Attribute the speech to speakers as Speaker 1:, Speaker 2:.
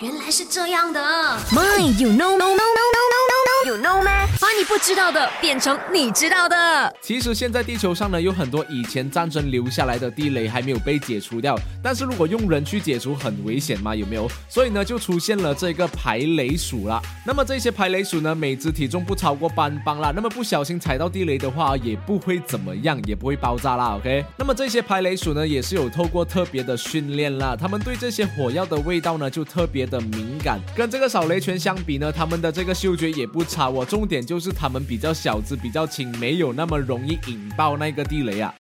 Speaker 1: 原来是这样的。
Speaker 2: My, you know, no, no,
Speaker 1: 不知道的变成你知道的。
Speaker 3: 其实现在地球上呢有很多以前战争留下来的地雷还没有被解除掉，但是如果用人去解除很危险嘛，有没有？所以呢就出现了这个排雷鼠了。那么这些排雷鼠呢，每只体重不超过半磅啦，那么不小心踩到地雷的话也不会怎么样，也不会爆炸啦。OK，那么这些排雷鼠呢也是有透过特别的训练啦，他们对这些火药的味道呢就特别的敏感，跟这个扫雷犬相比呢，他们的这个嗅觉也不差哦。重点就是他们比较小只，比较轻，没有那么容易引爆那个地雷啊。